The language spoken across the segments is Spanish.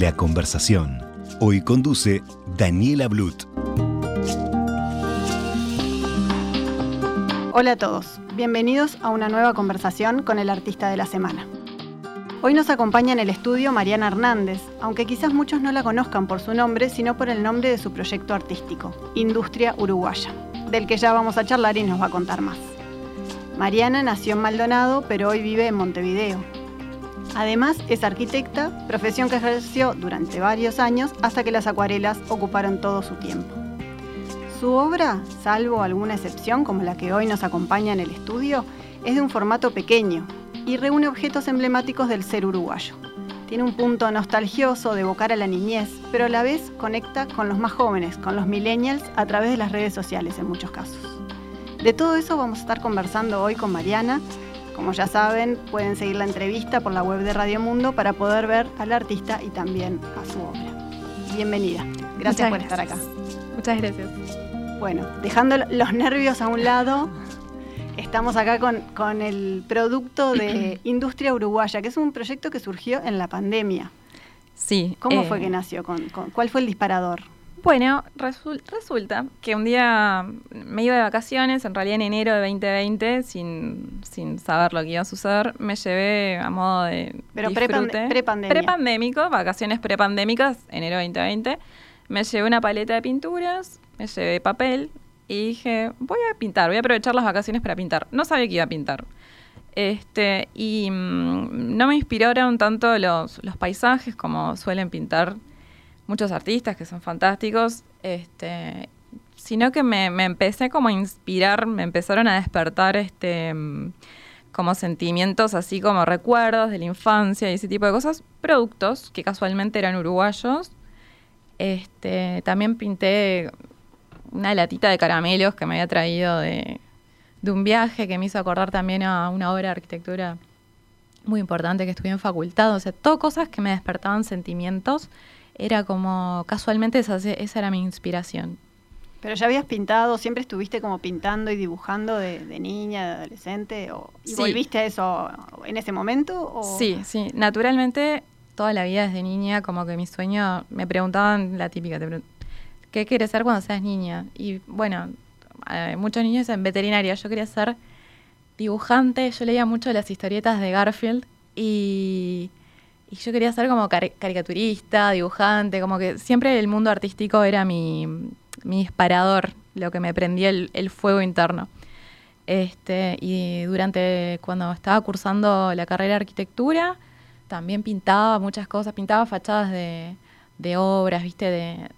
La conversación. Hoy conduce Daniela Blut. Hola a todos, bienvenidos a una nueva conversación con el artista de la semana. Hoy nos acompaña en el estudio Mariana Hernández, aunque quizás muchos no la conozcan por su nombre, sino por el nombre de su proyecto artístico, Industria Uruguaya, del que ya vamos a charlar y nos va a contar más. Mariana nació en Maldonado, pero hoy vive en Montevideo. Además, es arquitecta, profesión que ejerció durante varios años hasta que las acuarelas ocuparon todo su tiempo. Su obra, salvo alguna excepción como la que hoy nos acompaña en el estudio, es de un formato pequeño, y reúne objetos emblemáticos del ser uruguayo. Tiene un punto nostalgioso de evocar a la niñez, pero a la vez conecta con los más jóvenes, con los millennials, a través de las redes sociales en muchos casos. De todo eso vamos a estar conversando hoy con Mariana. Como ya saben, pueden seguir la entrevista por la web de Radio Mundo para poder ver al artista y también a su obra. Bienvenida. Gracias por estar acá. Muchas gracias. Bueno, dejando los nervios a un lado, Estamos acá con, el producto de Industria Uruguaya, que es un proyecto que surgió en la pandemia. Sí. ¿Cómo fue eh, que nació? Con, ¿Cuál fue el disparador? Bueno, resulta que un día me iba de vacaciones, en realidad en enero de 2020, sin, sin saber lo que iba a suceder, me llevé a modo de Pero prepandémico. Prepandémico, vacaciones prepandémicas, enero de 2020. Me llevé una paleta de pinturas, me llevé papel, y dije, voy a pintar, voy a aprovechar las vacaciones para pintar. No sabía que iba a pintar. Este, y mm, no me inspiraron tanto los, los, paisajes como suelen pintar muchos artistas que son fantásticos, este, sino que me, empecé como a inspirar, me empezaron a despertar este, como sentimientos así como recuerdos de la infancia y ese tipo de cosas, productos que casualmente eran uruguayos. Este, también pinté una latita de caramelos que me había traído de, un viaje que me hizo acordar también a una obra de arquitectura muy importante que estudié en facultad. O sea, todo cosas que me despertaban sentimientos. Era como, casualmente esa, esa era mi inspiración. ¿Pero ya habías pintado, siempre estuviste como pintando y dibujando de, niña, de adolescente? O, ¿Y volviste a eso en ese momento? O? Sí, sí. Naturalmente, toda la vida desde niña, como que mi sueño, me preguntaban la típica, te ¿qué quieres ser cuando seas niña? Y bueno, muchos niños en veterinaria, yo quería ser dibujante, yo leía mucho las historietas de Garfield y, yo quería ser como caricaturista, dibujante, como que siempre el mundo artístico era mi, disparador, lo que me prendía el, fuego interno. Este, y durante cuando estaba cursando la carrera de arquitectura, también pintaba muchas cosas, pintaba fachadas de, de obras, viste,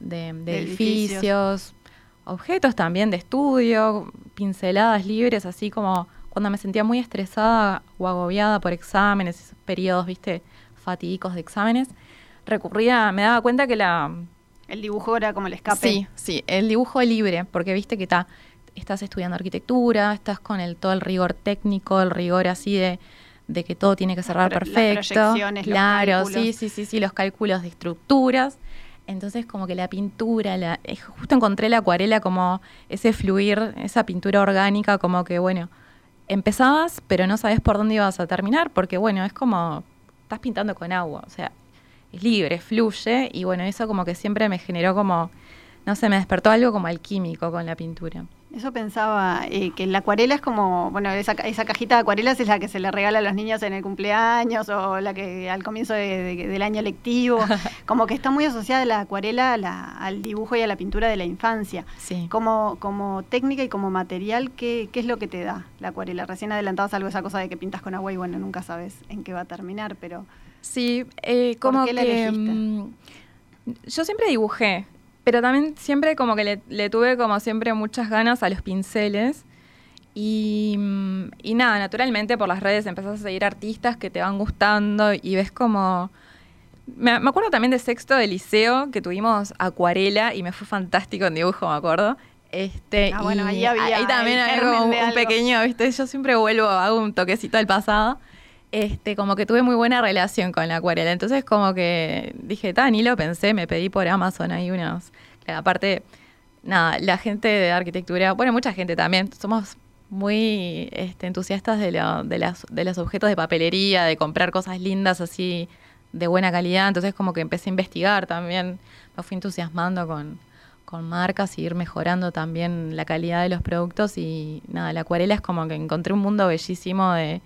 de, edificios, objetos también de estudio, pinceladas libres, así como cuando me sentía muy estresada o agobiada por exámenes, esos periodos, viste, fatídicos de exámenes, recurría, me daba cuenta que la... El dibujo era como el escape. Sí, sí, el dibujo libre, porque viste que está estás estudiando arquitectura, estás con el todo el rigor técnico, el rigor así de de que todo tiene que cerrar perfecto. claro, sí, sí, sí, sí, los cálculos de estructuras. Entonces como que la pintura, la, eh, justo encontré la acuarela como ese fluir, esa pintura orgánica, como que bueno, empezabas, pero no sabes por dónde ibas a terminar, porque bueno, es como, estás pintando con agua, o sea, es libre, fluye, y bueno, eso como que siempre me generó como, no sé, me despertó algo como alquímico con la pintura. Eso pensaba, eh, que la acuarela es como, bueno, esa, esa, cajita de acuarelas es la que se le regala a los niños en el cumpleaños o la que al comienzo del año lectivo, como que está muy asociada la acuarela al dibujo y a la pintura de la infancia. Sí. Como, como técnica y como material, ¿qué, ¿qué es lo que te da la acuarela? Recién adelantabas algo esa cosa de que pintas con agua y bueno, nunca sabes en qué va a terminar, pero... Sí, eh, como que... Mm, yo siempre dibujé, pero también siempre como que le, tuve como siempre muchas ganas a los pinceles. Y, mm, y, nada, naturalmente por las redes empezás a seguir artistas que te van gustando y ves como Me, me acuerdo también de sexto de liceo que tuvimos acuarela y me fue fantástico en dibujo, me acuerdo. Este, Ah, bueno, y ahí había también había germen como un, pequeño, ¿viste? Yo siempre vuelvo, hago un toquecito del pasado. Este, como que tuve muy buena relación con la acuarela. Entonces, como que dije, tan, ni lo pensé, me pedí por Amazon ahí unos. Aparte, nada, la gente de arquitectura, bueno, mucha gente también, somos muy este, entusiastas de, lo- de, las, de los objetos de papelería, de comprar cosas lindas así de buena calidad. Entonces, como que empecé a investigar también, me fui entusiasmando con, con marcas y ir mejorando también la calidad de los productos. Y nada, la acuarela es como que encontré un mundo bellísimo de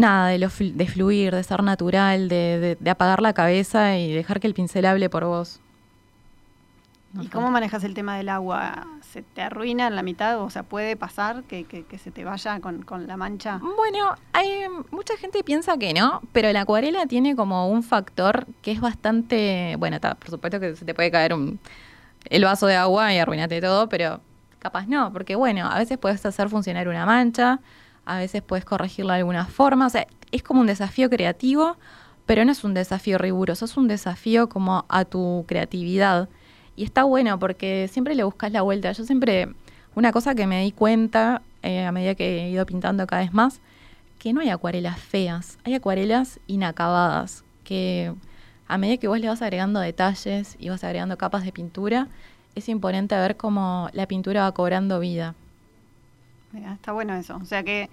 nada, de, lo de fluir, de ser natural, de, de- de apagar la cabeza y dejar que el pincel hable por vos. No ¿Y cómo manejas el tema del agua? ¿Se te arruina en la mitad? O sea, ¿puede pasar que, que- que se te vaya con, con la mancha? Bueno, hay mucha gente piensa que no, pero la acuarela tiene como un factor que es bastante, bueno, está, por supuesto que se te puede caer un, el vaso de agua y arruinarte todo, pero capaz no, porque bueno, a veces puedes hacer funcionar una mancha, a veces puedes corregirla de alguna forma, o sea, es como un desafío creativo, pero no es un desafío riguroso, es un desafío como a tu creatividad. Y está bueno porque siempre le buscas la vuelta. Yo siempre, una cosa que me di cuenta eh, a medida que he ido pintando cada vez más, que no hay acuarelas feas, hay acuarelas inacabadas, que a medida que vos le vas agregando detalles y vas agregando capas de pintura, es imponente ver cómo la pintura va cobrando vida. Mira, está bueno eso. O sea que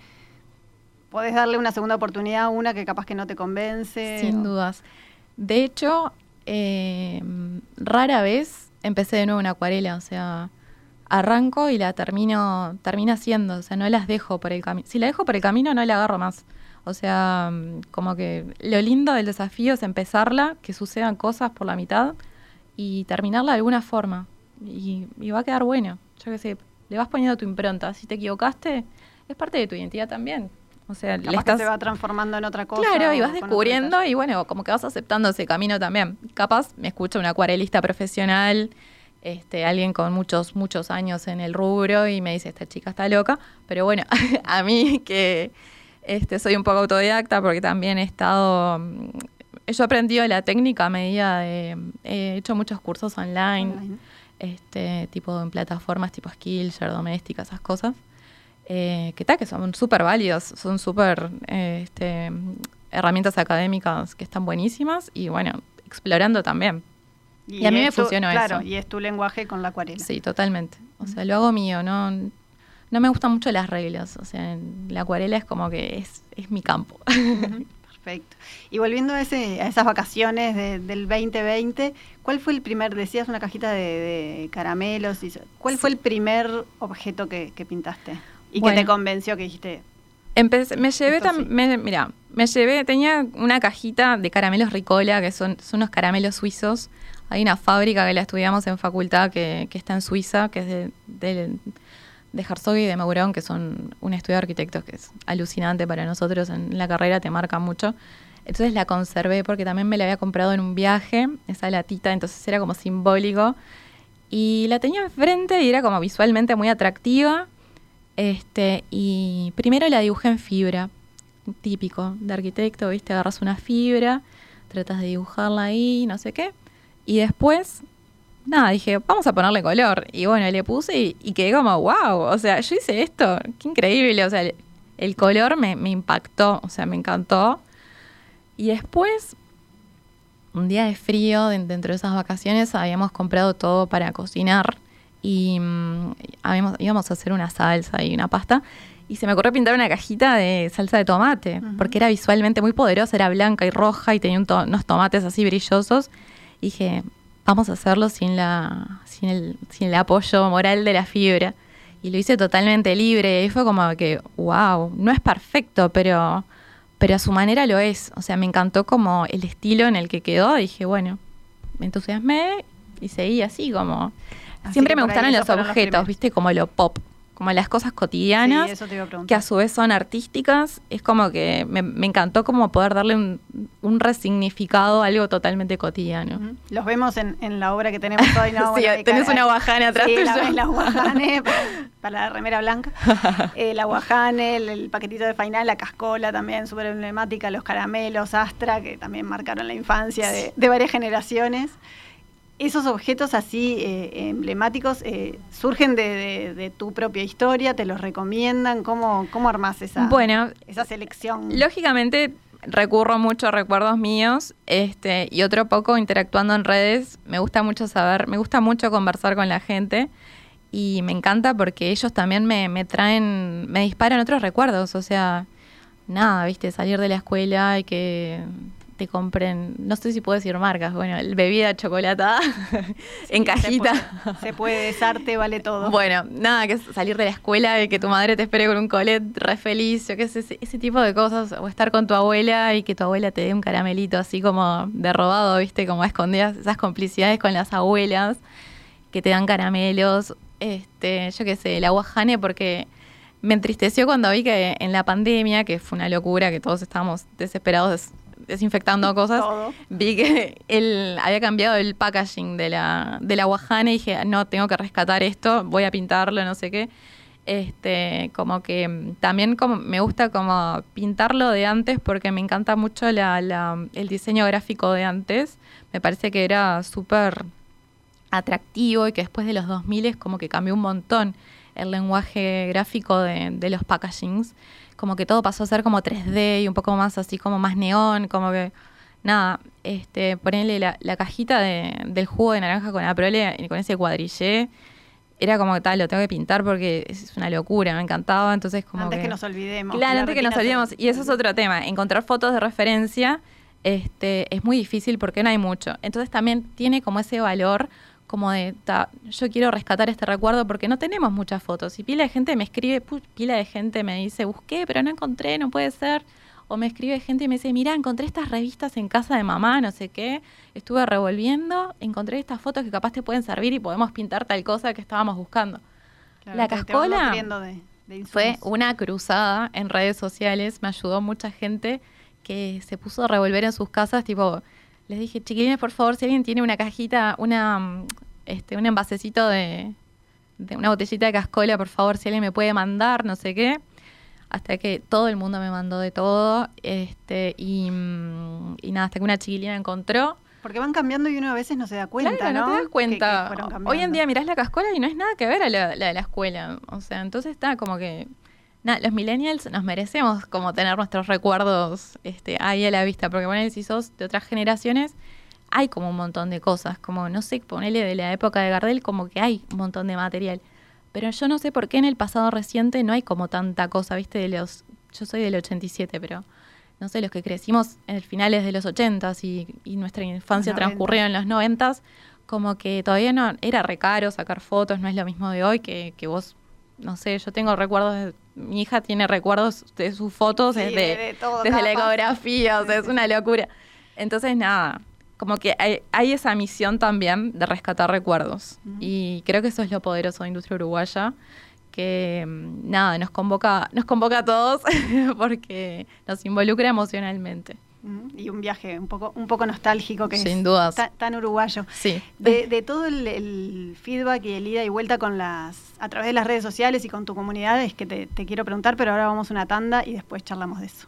podés darle una segunda oportunidad a una que capaz que no te convence. Sin o- dudas. De hecho, eh, rara vez empecé de nuevo una acuarela, o sea, arranco y la termino, termina haciendo, o sea, no las dejo por el camino. Si la dejo por el camino, no la agarro más. O sea, mm, como que lo lindo del desafío es empezarla, que sucedan cosas por la mitad y terminarla de alguna forma. Y, y va a quedar bueno. Yo qué sé, le vas poniendo tu impronta. Si te equivocaste, es parte de tu identidad también. O sea, le estás... que se va transformando en otra cosa. Claro, y vas descubriendo y bueno, como que vas aceptando ese camino también. Capaz me escucha un acuarelista profesional, este, alguien con muchos, muchos años en el rubro y me dice, esta chica está loca. Pero bueno, a mí que este, soy un poco autodidacta porque también he estado... mm, Yo he aprendido la técnica a medida de... He hecho muchos cursos online Online. Este tipo en plataformas tipo Skillshare, Doméstica, esas cosas, eh, que tal, que son súper válidos, son súper eh, este, herramientas académicas que están buenísimas y bueno, explorando también. Y a mí me funcionó claro, eso. y es tu lenguaje con la acuarela. Sí, totalmente. O sea, lo hago mío, no, no me gustan mucho las reglas. O sea, la acuarela es como que es, es mi campo. Perfecto. Y volviendo a, ese, a esas vacaciones de- del 2020, ¿cuál fue el primer, decías una cajita de, de caramelos, y, ¿cuál fue el primer objeto que, que pintaste? Y Bueno. que te convenció, que dijiste, Empecé, me llevé, Esto tam- sí. me- mira, me llevé, tenía una cajita de caramelos Ricola, que son, son unos caramelos suizos. Hay una fábrica que la estudiamos en facultad que, que está en Suiza, que es de, de, de Herzog y de Meurón, que son un estudio de arquitectos que es alucinante para nosotros en la carrera, te marca mucho. Entonces la conservé porque también me la había comprado en un viaje, esa latita, entonces era como simbólico. Y la tenía enfrente y era como visualmente muy atractiva. Este, y primero la dibujé en fibra, típico de arquitecto, ¿viste? Agarras una fibra, tratas de dibujarla ahí, no sé qué. Y después, nada, dije, vamos a ponerle color. Y bueno, le puse y, y quedé como, wow, o sea, yo hice esto, qué increíble. O sea, el, el color me, me impactó, o sea, me encantó. Y después, un día de frío, de- dentro de esas vacaciones, habíamos comprado todo para cocinar y mm, habíamos- íbamos a hacer una salsa y una pasta. Y se me ocurrió pintar una cajita de salsa de tomate, porque era visualmente muy poderosa, era blanca y roja y tenía un to- unos tomates así brillosos. Y dije, vamos a hacerlo sin, la, sin, el, sin el apoyo moral de la fibra. Y lo hice totalmente libre. Y fue como que, wow, no es perfecto, pero, pero a su manera lo es. O sea, me encantó como el estilo en el que quedó. Dije, bueno, me entusiasmé y seguí así como... Así Siempre me gustaron los objetos. ¿viste? Como lo pop. Como las cosas cotidianas, que a su vez son artísticas. Es como que me, encantó como poder darle un, resignificado a algo totalmente cotidiano. Los vemos en, la obra que tenemos hoy. ¿no? sí, tenés una guajane atrás. Sí, la, la guajane para, la remera blanca. Eh, la guajane, el, paquetito de final, la cascola también, súper emblemática, los caramelos, Astra, que también marcaron la infancia de, de varias generaciones esos objetos así eh, emblemáticos eh, surgen de, tu propia historia, te los recomiendan, ¿cómo, cómo armás esa, bueno, esa selección? Lógicamente recurro mucho a recuerdos míos este, y otro poco interactuando en redes. Me gusta mucho saber, me gusta mucho conversar con la gente y me encanta porque ellos también me, me traen, me disparan otros recuerdos, o sea, nada, viste, salir de la escuela y que te compren, no sé si puedo decir marcas, bueno, bebida chocolatada en cajita. Se puede, desarte, vale todo. Bueno, nada, que salir de la escuela y que tu madre te espere con un colet re feliz, yo qué sé, ese, tipo de cosas, o estar con tu abuela y que tu abuela te dé un caramelito así como de robado, viste, como escondidas esas complicidades con las abuelas que te dan caramelos, este, yo qué sé, el aguajane porque me entristeció cuando vi que en la pandemia, que fue una locura, que todos estábamos desesperados desinfectando cosas, vi que él había cambiado el packaging de la, de la Guajana y dije, no, tengo que rescatar esto, voy a pintarlo, no sé qué. Este, como que mm, también como me gusta como pintarlo de antes porque me encanta mucho la, el diseño gráfico de antes. Me parece que era súper atractivo y que después de los 2000 es como que cambió un montón el lenguaje gráfico de, de los packagings como que todo pasó a ser como 3D y un poco más así como más neón, como que nada, este, ponerle la, cajita del jugo de naranja con Aprole y con ese cuadrillé, era como que tal, lo tengo que pintar porque es una locura, me encantaba, entonces como Antes que, nos olvidemos. Claro, antes que nos olvidemos, y eso es otro tema, encontrar fotos de referencia este, es muy difícil porque no hay mucho, entonces también tiene como ese valor como de, yo quiero rescatar este recuerdo porque no tenemos muchas fotos. Y pila de gente me escribe, pila de gente me dice, busqué, pero no encontré, no puede ser. O me escribe gente y me dice, mira, encontré estas revistas en casa de mamá, no sé qué. Estuve revolviendo, encontré estas fotos que capaz te pueden servir y podemos pintar tal cosa que estábamos buscando. la cascola fue una cruzada en redes sociales, me ayudó mucha gente que se puso a revolver en sus casas, tipo, les dije, chiquilines, por favor, si alguien tiene una cajita, una, mm, este, un envasecito de, una botellita de cascola, por favor, si alguien me puede mandar, no sé qué. Hasta que todo el mundo me mandó de todo. Este, y, mm, nada, hasta que una chiquilina encontró. Porque van cambiando y uno a veces no se da cuenta, claro, ¿no? te das cuenta. Hoy en día mirás la cascola y no es nada que ver a la, la de la escuela. O sea, entonces está como que los millennials nos merecemos como tener nuestros recuerdos este, ahí a la vista, porque bueno, si sos de otras generaciones, hay como un montón de cosas, como no sé, ponele de la época de Gardel, como que hay un montón de material. Pero yo no sé por qué en el pasado reciente no hay como tanta cosa, viste, de los, yo soy del 87, pero no sé, los que crecimos en el finales de los 80 y, y nuestra infancia transcurrió en los 90 como que todavía no, era recaro sacar fotos, no es lo mismo de hoy que, que vos no sé, yo tengo recuerdos, de, mi hija tiene recuerdos de sus fotos desde, desde la ecografía, o sea, es una locura. Entonces, nada, como que hay, esa misión también de rescatar recuerdos. Y creo que eso es lo poderoso de Industria Uruguaya, que mm, nada, nos convoca, nos convoca a todos porque nos involucra emocionalmente. Y un viaje un poco, un poco nostálgico que Sin es Tan, uruguayo. Sí. De, todo el, feedback y el ida y vuelta con las, a través de las redes sociales y con tu comunidad es que te, te quiero preguntar, pero ahora vamos a una tanda y después charlamos de eso.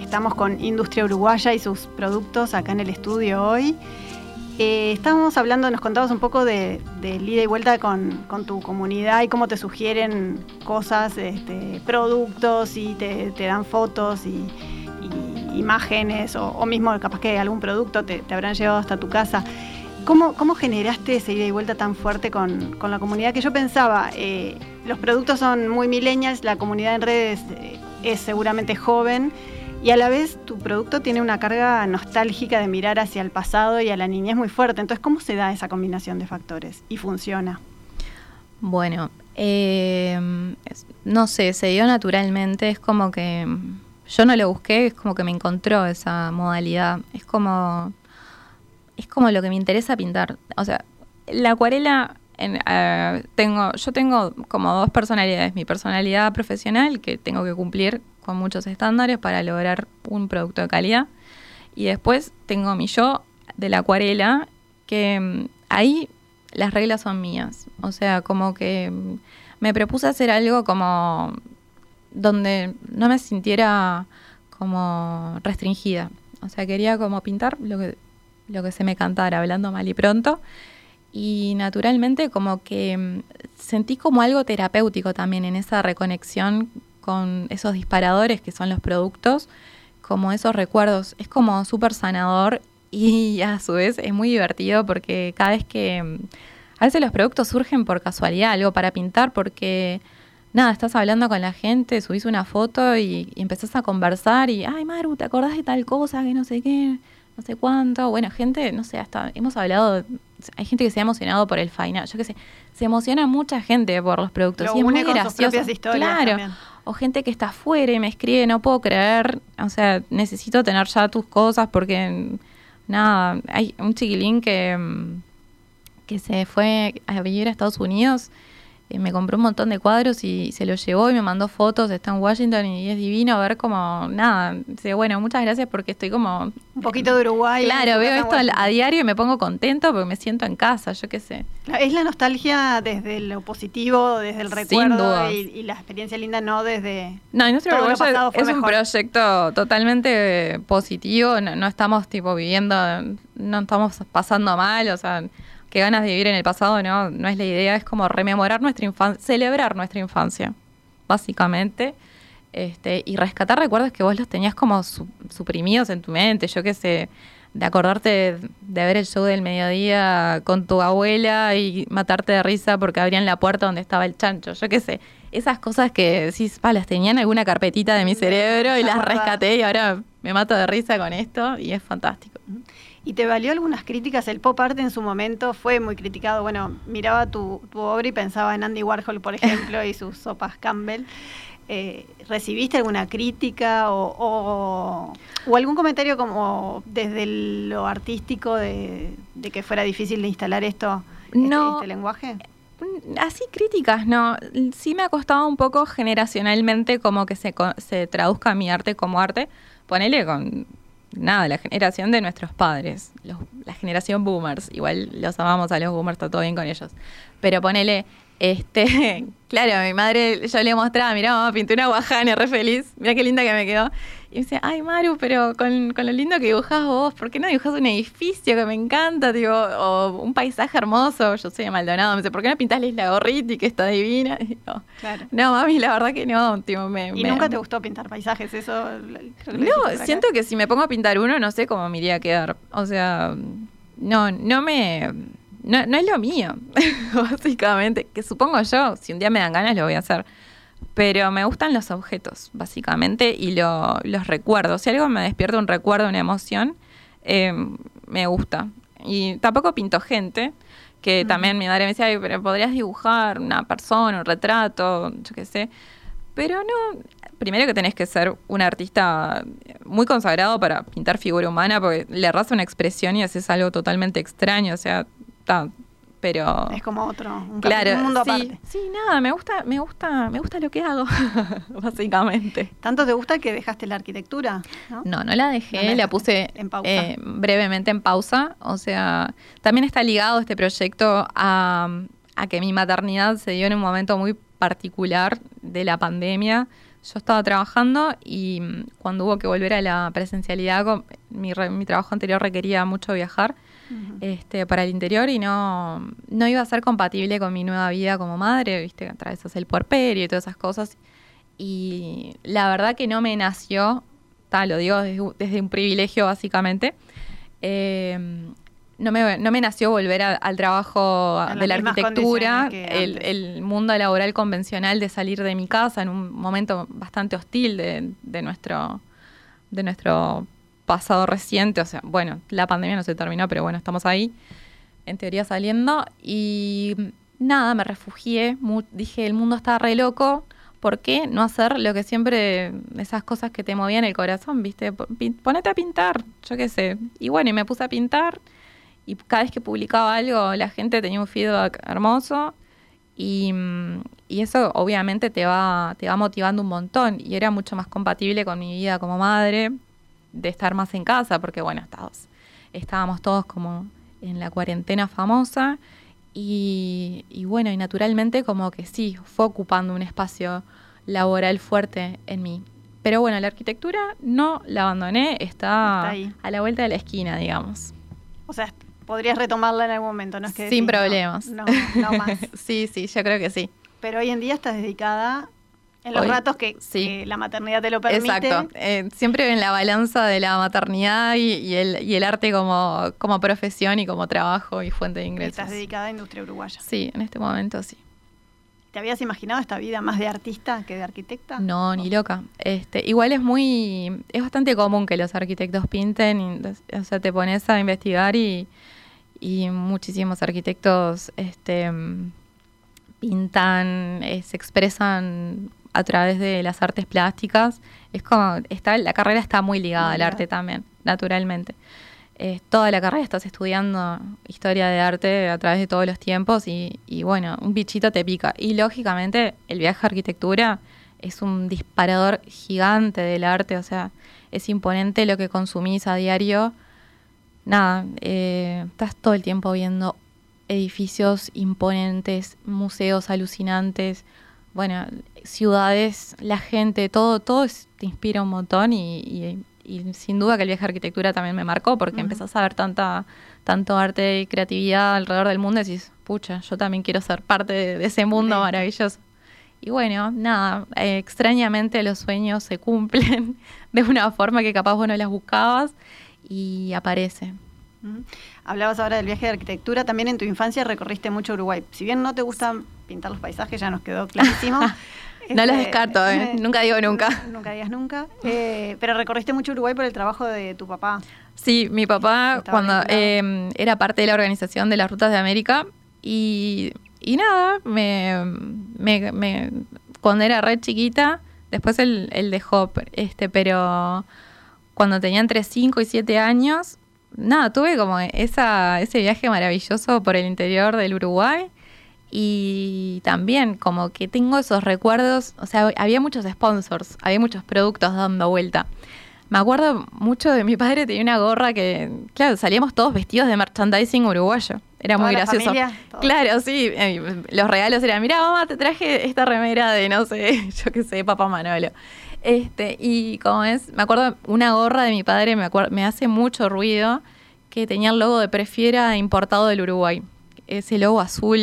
Estamos con Industria Uruguaya y sus productos acá en el estudio hoy. Eh, estábamos hablando, nos contabas un poco de, ida y vuelta con, tu comunidad y cómo te sugieren cosas, este, productos y te, dan fotos y, imágenes o, mismo capaz que algún producto te, habrán llevado hasta tu casa. ¿Cómo, ¿Cómo, generaste esa ida y vuelta tan fuerte con, la comunidad? Que yo pensaba, eh, los productos son muy millennials, la comunidad en redes eh, es seguramente joven y a la vez tu producto tiene una carga nostálgica de mirar hacia el pasado y a la niñez muy fuerte. Entonces, ¿cómo se da esa combinación de factores y funciona? Bueno, eh, no sé, se dio naturalmente, es como que yo no lo busqué, es como que me encontró esa modalidad, es como, es como lo que me interesa pintar. O sea, la acuarela eh, tengo, yo tengo como dos personalidades, mi personalidad profesional, que tengo que cumplir con muchos estándares para lograr un producto de calidad. Y después tengo mi yo de la acuarela, que mm, ahí las reglas son mías. O sea, como que mm, me propuse hacer algo como donde no me sintiera como restringida. O sea, quería como pintar lo que, lo que se me cantara, hablando mal y pronto. Y naturalmente como que mm, sentí como algo terapéutico también en esa reconexión con esos disparadores que son los productos, como esos recuerdos. Es como súper sanador y a su vez es muy divertido porque cada vez que... Mm, a veces los productos surgen por casualidad, algo para pintar porque nada, estás hablando con la gente, subís una foto y, y, empezás a conversar y, ay Maru, ¿te acordás de tal cosa que no sé qué? No sé cuánto. Bueno, gente, no sé, hasta hemos hablado, hay gente que se ha emocionado por el final, yo qué sé, se emociona mucha gente por los productos. y es muy gracioso. Claro o gente que está afuera y me escribe, no puedo creer, o sea, necesito tener ya tus cosas porque, nada, hay un chiquilín que, mm, que se fue a vivir a Estados Unidos me compró un montón de cuadros y se los llevó y me mandó fotos, está en Washington y es divino ver como, nada, dice, bueno, muchas gracias porque estoy como... Un poquito de Uruguay. Claro, veo esto a diario y me pongo contento porque me siento en casa, yo qué sé. Es la nostalgia desde lo positivo, desde el recuerdo y, la experiencia linda, no desde... No, nuestro Uruguay es un proyecto totalmente positivo, no, no estamos tipo viviendo, no estamos pasando mal, o sea qué ganas de vivir en el pasado, no, no es la idea, es como rememorar nuestra infancia, celebrar nuestra infancia, básicamente, este, y rescatar recuerdos que vos los tenías como suprimidos en tu mente, yo qué sé, de acordarte de, ver el show del mediodía con tu abuela y matarte de risa porque abrían la puerta donde estaba el chancho, yo qué sé, esas cosas que decís, pa, las tenía en alguna carpetita de mi cerebro y las rescaté y ahora me mato de risa con esto y es fantástico. ¿Y te valió algunas críticas? El pop art en su momento fue muy criticado. Bueno, miraba tu, obra y pensaba en Andy Warhol, por ejemplo, y sus sopas Campbell. Eh, ¿Recibiste alguna crítica o, algún comentario como desde lo artístico de, que fuera difícil de instalar esto, este, no, este, lenguaje? Mm, así críticas, no. Sí me ha costado un poco generacionalmente como que se, se traduzca mi arte como arte. Ponele con nada, la generación de nuestros padres, la generación boomers, igual los amamos a los boomers, está todo bien con ellos. Pero ponele, este, claro, a mi madre yo le mostraba, mirá, mamá, pinté una guajana, re feliz, mira qué linda que me quedó. Y me decía, ay Maru, pero con, lo lindo que dibujás vos, ¿por qué no dibujás un edificio que me encanta, digo, o un paisaje hermoso? Yo soy de Maldonado, me dice, ¿por qué no pintás la isla Gorriti, que está divina? claro. No, mami, la verdad que no, tío, me... ¿Y nunca te gustó pintar paisajes? Eso... no, siento que si me pongo a pintar uno, no sé cómo me iría a quedar. O sea, no, no me... No, no es lo mío, básicamente. Que supongo yo, si un día me dan ganas, lo voy a hacer pero me gustan los objetos, básicamente, y los recuerdos. Si algo me despierta un recuerdo, una emoción, em, me gusta. Y tampoco pinto gente, que también mi madre me decía, pero podrías dibujar una persona, un retrato, yo qué sé. Pero no, primero que tenés que ser un artista muy consagrado para pintar figura humana, porque le arrasa una expresión y haces algo totalmente extraño, o sea, pero es como otro un, claro, mundo sí, aparte. Sí nada me gusta me gusta me gusta lo que hago básicamente. Tanto te gusta que dejaste la arquitectura no no, la dejé la puse en pausa. Eh, brevemente en pausa. O sea también está ligado este proyecto a, a que mi maternidad se dio en un momento muy particular de la pandemia. Yo estaba trabajando y mm, cuando hubo que volver a la presencialidad, mi, mi trabajo anterior requería mucho viajar este, para el interior y no, no iba a ser compatible con mi nueva vida como madre, viste, atravesas el puerperio y todas esas cosas. Y la verdad que no me nació, tal, lo digo desde, un privilegio básicamente, eh, no me, no me nació volver al trabajo de la arquitectura, el, mundo laboral convencional de salir de mi casa en un momento bastante hostil de, de, nuestro, de nuestro pasado reciente. O sea, bueno, la pandemia no se terminó, pero bueno, estamos ahí, en teoría saliendo. Y nada, me refugié, dije, el mundo está re loco. ¿Por qué no hacer lo que siempre, esas cosas que te movían el corazón, viste? Ponete a pintar, yo qué sé. Y bueno, y me puse a pintar y cada vez que publicaba algo la gente tenía un feedback hermoso y, eso obviamente te va, te va motivando un montón y era mucho más compatible con mi vida como madre de estar más en casa porque bueno, estábamos, estábamos todos como en la cuarentena famosa y, y bueno, y naturalmente como que sí, fue ocupando un espacio laboral fuerte en mí. Pero bueno, la arquitectura no la abandoné, está, a la vuelta de la esquina, digamos. O sea, podrías retomarla en algún momento, ¿no? Es que Sin problemas. No, no, más. sí, sí, yo creo que sí. Pero hoy en día estás dedicada en los ratos que, la maternidad te lo permite. Exacto. Eh, siempre en la balanza de la maternidad y, el, y el arte como, como profesión y como trabajo y fuente de ingresos. Estás dedicada a industria uruguaya. Sí, en este momento sí. ¿Te habías imaginado esta vida más de artista que de arquitecta? No, ni loca. Este, igual es muy, es bastante común que los arquitectos pinten, o sea, te pones a investigar y, y muchísimos arquitectos este, pintan, eh, se expresan a través de las artes plásticas. Es como, está, la carrera está muy ligada al arte también, naturalmente toda la carrera estás estudiando historia de arte a través de todos los tiempos y, bueno, un bichito te pica. Y lógicamente el viaje a arquitectura es un disparador gigante del arte, o sea, es imponente lo que consumís a diario. Nada, eh, estás todo el tiempo viendo edificios imponentes, museos alucinantes, bueno, ciudades, la gente, todo, todo te inspira un montón y y sin duda que el viaje a arquitectura también me marcó porque empezás a ver tanta, tanto arte y creatividad alrededor del mundo y decís, pucha, yo también quiero ser parte de, ese mundo maravilloso. Y bueno, nada, eh, extrañamente los sueños se cumplen de una forma que capaz vos no las buscabas y aparece. Hablabas ahora del viaje de arquitectura, también en tu infancia recorriste mucho Uruguay. Si bien no te gusta pintar los paisajes, ya nos quedó clarísimo. no los este, descarto, ¿eh? nunca digo nunca. Nunca digas nunca. Eh, pero recorriste mucho Uruguay por el trabajo de tu papá. Sí, mi papá cuando em, era parte de la organización de las Rutas de América y, y nada, me, me, cuando era red chiquita, después él, él, dejó, este, pero cuando tenía entre 5 y 7 años, nada, tuve como esa, ese viaje maravilloso por el interior del Uruguay y también como que tengo esos recuerdos, o sea, había muchos sponsors, había muchos productos dando vuelta. Me acuerdo mucho de mi padre, tenía una gorra que, claro, salíamos todos vestidos de merchandising uruguayo. Era muy gracioso. claro, sí. Eh, los regalos eran, mira, mamá, te traje esta remera de, no sé, yo qué sé, papá Manolo. Este, y como es, me acuerdo, una gorra de mi padre me, me hace mucho ruido que tenía el logo de Prefiera importado del Uruguay ese logo azul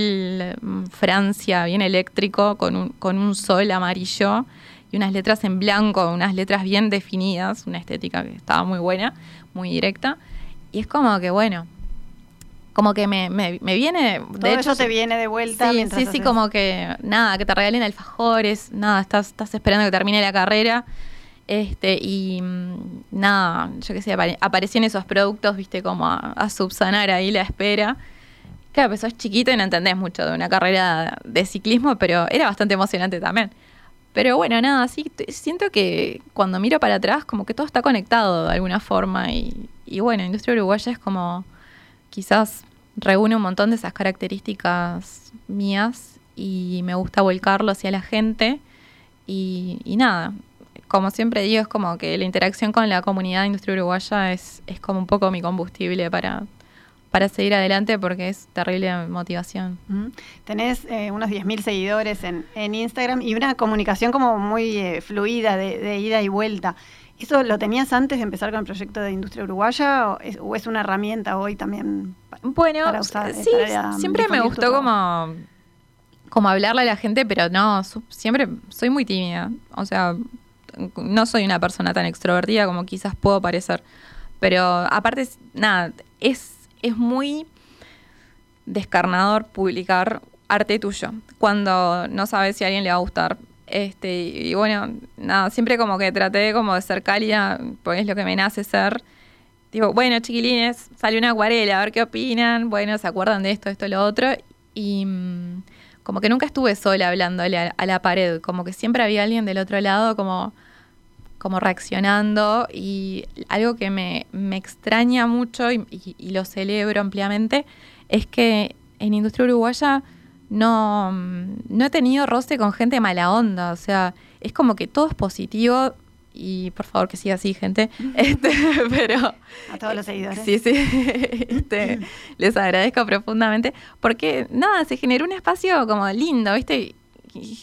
mm, Francia, bien eléctrico, con un, con un sol amarillo y unas letras en blanco, unas letras bien definidas, una estética que estaba muy buena, muy directa. Y es como que, bueno, como que me, me, viene... De hecho, te viene de vuelta. Sí, sí, sí, como que nada, que te regalen alfajores, nada, estás, estás esperando que termine la carrera. Este, y mm, nada, yo qué sé, aparecían esos productos, viste, como a, a subsanar ahí la espera. Claro, pues sos chiquito y no entendés mucho de una carrera de ciclismo, pero era bastante emocionante también. Pero bueno, nada, sí, siento que cuando miro para atrás, como que todo está conectado de alguna forma. Y, y bueno, Industria Uruguaya es como quizás reúne un montón de esas características mías y me gusta volcarlo hacia la gente. Y, y nada, como siempre digo, es como que la interacción con la comunidad de Industria Uruguaya es, es como un poco mi combustible para, para seguir adelante porque es terrible motivación. Tenés eh, unos 10.000 seguidores en, en, Instagram y una comunicación como muy eh, fluida de, ida y vuelta. ¿Eso lo tenías antes de empezar con el proyecto de Industria Uruguaya o es, una herramienta hoy también bueno, Sí, siempre me gustó como, como hablarle a la gente, pero no, siempre soy muy tímida. O sea, no soy una persona tan extrovertida como quizás puedo parecer. Pero aparte, nada, es es muy descarnador publicar arte tuyo cuando no sabes si a alguien le va a gustar. Este, y bueno, nada, siempre como que traté como de ser cálida, porque es lo que me nace ser. Digo, bueno, chiquilines, salió una acuarela, a ver qué opinan. Bueno, se acuerdan de esto, esto, lo otro. Y mm, como que nunca estuve sola hablándole a, la pared, como que siempre había alguien del otro lado, como como reaccionando y algo que me, extraña mucho y, lo celebro ampliamente es que en industria uruguaya no, no he tenido roce con gente mala onda, o sea, es como que todo es positivo y por favor que siga así, gente. Este, pero a todos los seguidores. Sí, sí. Este, les agradezco profundamente porque nada, se generó un espacio como lindo, ¿viste?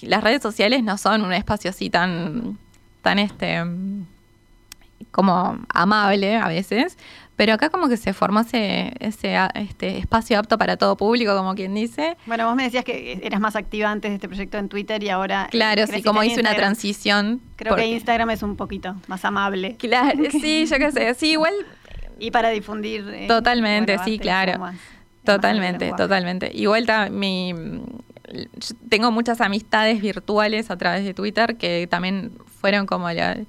las redes sociales no son un espacio así tan tan este como amable a veces, pero acá como que se formó ese, ese este espacio apto para todo público, como quien dice. Bueno, vos me decías que eras más activa antes de este proyecto en Twitter y ahora... Claro, sí, como hice una transición. Creo que Instagram es un poquito más amable. Claro, sí, yo qué sé, sí, igual... Y para difundir... Eh, totalmente, sí, claro. totalmente, totalmente. Igual mi tengo muchas amistades virtuales a través de Twitter que también fueron como el,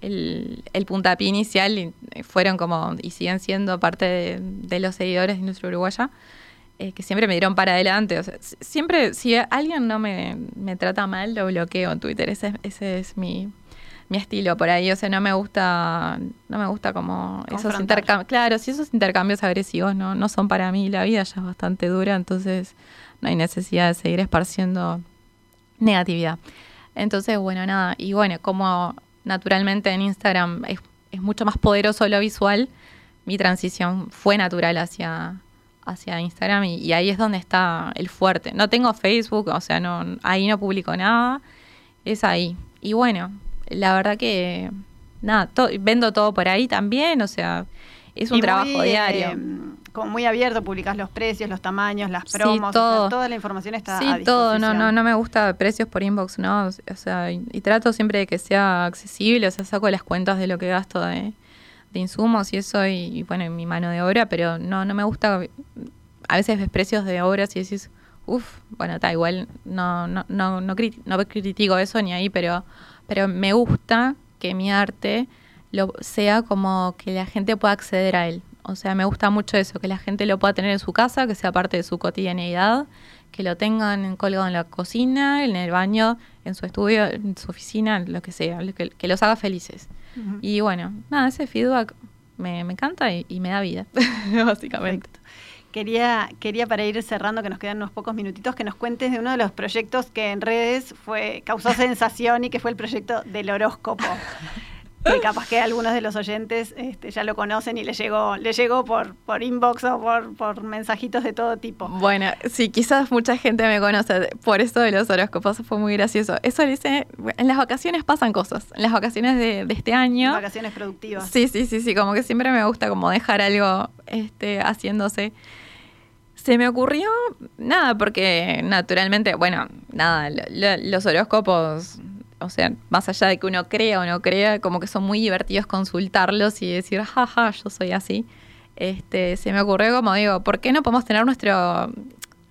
el, puntapié inicial y fueron como y siguen siendo parte de, los seguidores de nuestro Uruguaya. Eh, que siempre me dieron para adelante. siempre, si alguien no me, trata mal, lo bloqueo en Twitter. Ese, ese es mi, mi estilo por ahí. O sea, no me gusta, no me gusta como esos intercambios. Claro, si esos intercambios agresivos no, no son para mí, la vida ya es bastante dura, entonces no hay necesidad de seguir esparciendo negatividad. Entonces, bueno, nada, y bueno, como naturalmente en Instagram es, mucho más poderoso lo visual, mi transición fue natural hacia, hacia Instagram y, ahí es donde está el fuerte. No tengo Facebook, o sea, no ahí no publico nada, es ahí. Y bueno, la verdad que nada, vendo todo por ahí también, o sea, es un trabajo diario. Em, como muy abierto, publicás los precios, los tamaños, las promos, toda la información está sí, todo, no, no, no me gusta precios por inbox, no, o sea, y, trato siempre de que sea accesible, o sea, saco las cuentas de lo que gasto de, insumos y eso, y, bueno, mi mano de obra, pero no, no me gusta, a veces ves precios de obras y decís, uff, bueno, está igual, no, no, no, no, no critico eso ni ahí, pero, pero me gusta que mi arte lo, sea como que la gente pueda acceder a él. O sea, me gusta mucho eso, que la gente lo pueda tener en su casa, que sea parte de su cotidianeidad, que lo tengan colgado en la cocina, en el baño, en su estudio, en su oficina, lo que sea, que, los haga felices. Y bueno, nada, ese feedback me, encanta y, me da vida, básicamente. Quería, quería para ir cerrando, que nos quedan unos pocos minutitos, que nos cuentes de uno de los proyectos que en redes fue causó sensación y que fue el proyecto del horóscopo. Que capaz que algunos de los oyentes este, ya lo conocen y le llegó, le llegó por, por inbox o por, por mensajitos de todo tipo. Bueno, sí, quizás mucha gente me conoce por eso de los horóscopos, fue muy gracioso. Eso dice, en las vacaciones pasan cosas, en las vacaciones de, este año. Vacaciones productivas. Sí, sí, sí, sí, como que siempre me gusta como dejar algo este, haciéndose. Se me ocurrió nada, porque naturalmente, bueno, nada, los horóscopos o sea, más allá de que uno crea o no crea, como que son muy divertidos consultarlos y decir, jaja, yo soy así. Este, se me ocurrió como digo, ¿por qué no podemos tener nuestro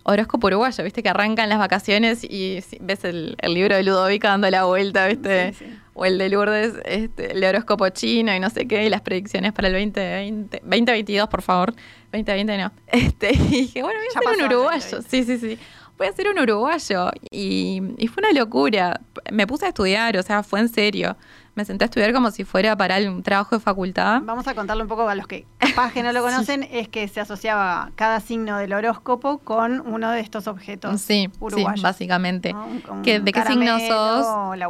horóscopo uruguayo? Viste que arrancan las vacaciones y ves el, libro de Ludovica dando la vuelta, ¿viste? O el de Lourdes, este, el horóscopo chino y no sé qué, y las predicciones para el 2020, 2022, por favor. 2020 no. Este, y dije, bueno, voy a un uruguayo. Sí, sí, sí voy a ser un uruguayo. Y, fue una locura. Me puse a estudiar, o sea, fue en serio. Me senté a estudiar como si fuera para un trabajo de facultad. Vamos a contarle un poco a los que capaz que no lo conocen, es que se asociaba cada signo del horóscopo con uno de estos objetos sí, uruguayos. Sí, básicamente. ¿De qué signo sos? La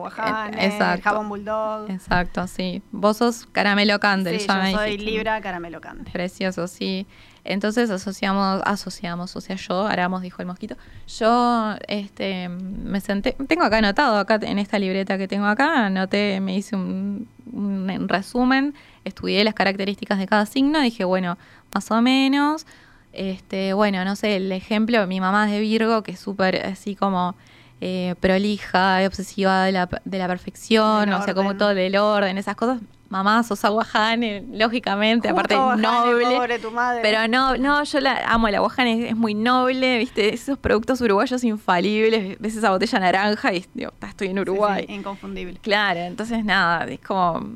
Exacto. el jabón bulldog. Exacto, sí. Vos sos caramelo candel. Sí, yo soy Libra caramelo candel. Precioso, sí. Entonces asociamos, asociamos, o sea, yo, Aramos, dijo el mosquito, yo este, me senté, tengo acá anotado, acá en esta libreta que tengo acá, anoté, me hice un, un resumen, estudié las características de cada signo, dije, bueno, más o menos, este, bueno, no sé, el ejemplo, mi mamá es de Virgo, que es súper así como eh, prolija, obsesiva de la, de la perfección, o sea, como todo el orden, esas cosas. Mamá, sos aguajane, lógicamente, aparte noble. Pero no, no, yo la amo, el aguajane es, muy noble, viste, esos productos uruguayos infalibles, ves esa botella naranja y digo, estoy en Uruguay. inconfundible. Claro, entonces nada, es como...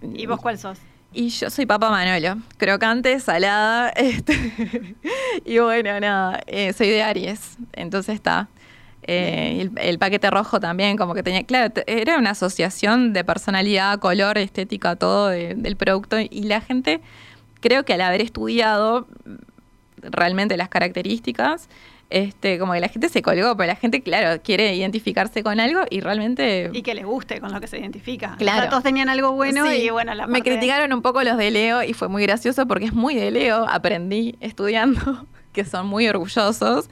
¿Y vos cuál sos? Y yo soy Papa Manolo, crocante, salada, este, y bueno, nada, eh, soy de Aries, entonces está. Eh, el, paquete rojo también, como que tenía, claro, era una asociación de personalidad, color, estética, todo del producto. Y la gente, creo que al haber estudiado realmente las características, este, como que la gente se colgó, pero la gente, claro, quiere identificarse con algo y realmente... Y que les guste con lo que se identifica. Claro. todos tenían algo bueno y bueno, la Me criticaron un poco los de Leo y fue muy gracioso porque es muy de Leo, aprendí estudiando, que son muy orgullosos.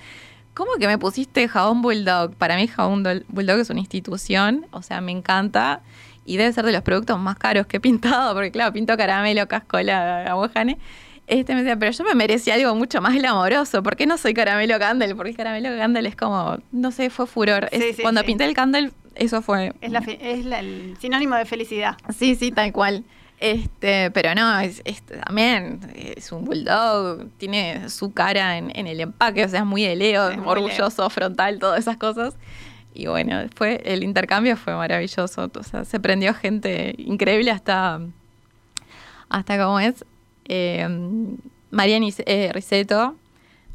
¿Cómo que me pusiste jabón Bulldog? Para mí jabón Bulldog es una institución, o sea, me encanta y debe ser de los productos más caros que he pintado, porque claro, pinto caramelo, cascola, aguajane. Este me decía, pero yo me merecía algo mucho más glamoroso. ¿Por qué no soy caramelo candle? Porque el caramelo candle es como, no sé, fue furor. cuando pinté el candle, eso fue. Es, el sinónimo de felicidad. Sí, sí, tal cual. Este, pero no, es, también es un bulldog, tiene su cara en, el empaque, o sea, es muy de Leo, orgulloso, frontal, todas esas cosas. Y bueno, fue, el intercambio fue maravilloso, o sea, se prendió gente increíble hasta, hasta como es, eh, Mariana eh, Riseto,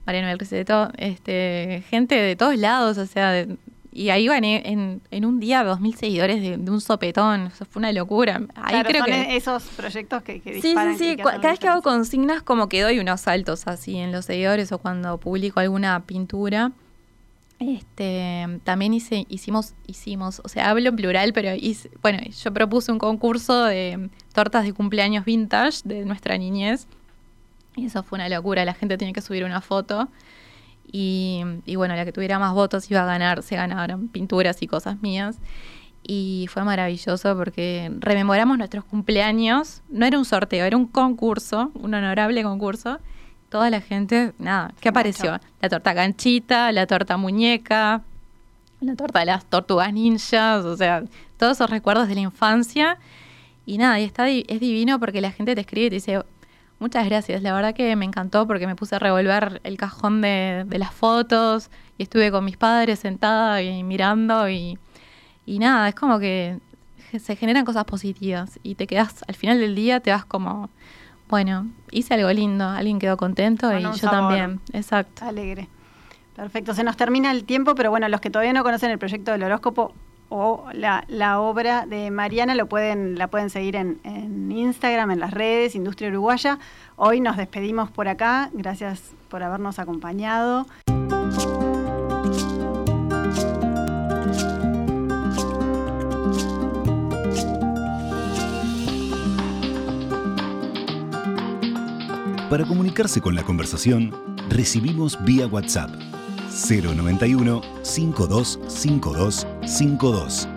Mariana Riseto, este, gente de todos lados, o sea, de, y ahí van en, en un día dos mil seguidores de, un sopetón. Eso fue una locura. Ahí creo son que esos proyectos que, que Sí, sí, sí. Cada vez que hago consignas como que doy unos saltos así en los seguidores o cuando publico alguna pintura. Este, también hice, hicimos, hicimos, o sea, hablo en plural, pero bueno, yo propuse un concurso de tortas de cumpleaños vintage de nuestra niñez. Y eso fue una locura. La gente tiene que subir una foto. Y, bueno, la que tuviera más votos iba a ganar, se ganaron pinturas y cosas mías. Y fue maravilloso porque rememoramos nuestros cumpleaños. No era un sorteo, era un concurso, un honorable concurso. Toda la gente, nada, ¿qué apareció? La torta ganchita, la torta muñeca, la torta de las tortugas ninjas, o sea, todos esos recuerdos de la infancia. Y nada, y está, es divino porque la gente te escribe y te dice, Muchas gracias, la verdad que me encantó porque me puse a revolver el cajón de, las fotos y estuve con mis padres sentada y mirando y, nada, es como que se generan cosas positivas y te quedas, al final del día te vas como, bueno, hice algo lindo, alguien quedó contento y yo también, exacto. Alegre. Perfecto, se nos termina el tiempo, pero bueno, los que todavía no conocen el proyecto del horóscopo, o la, obra de Mariana lo pueden, la pueden seguir en, Instagram, en las redes, Industria Uruguaya. Hoy nos despedimos por acá. Gracias por habernos acompañado. Para comunicarse con la conversación, recibimos vía WhatsApp 091 5252 52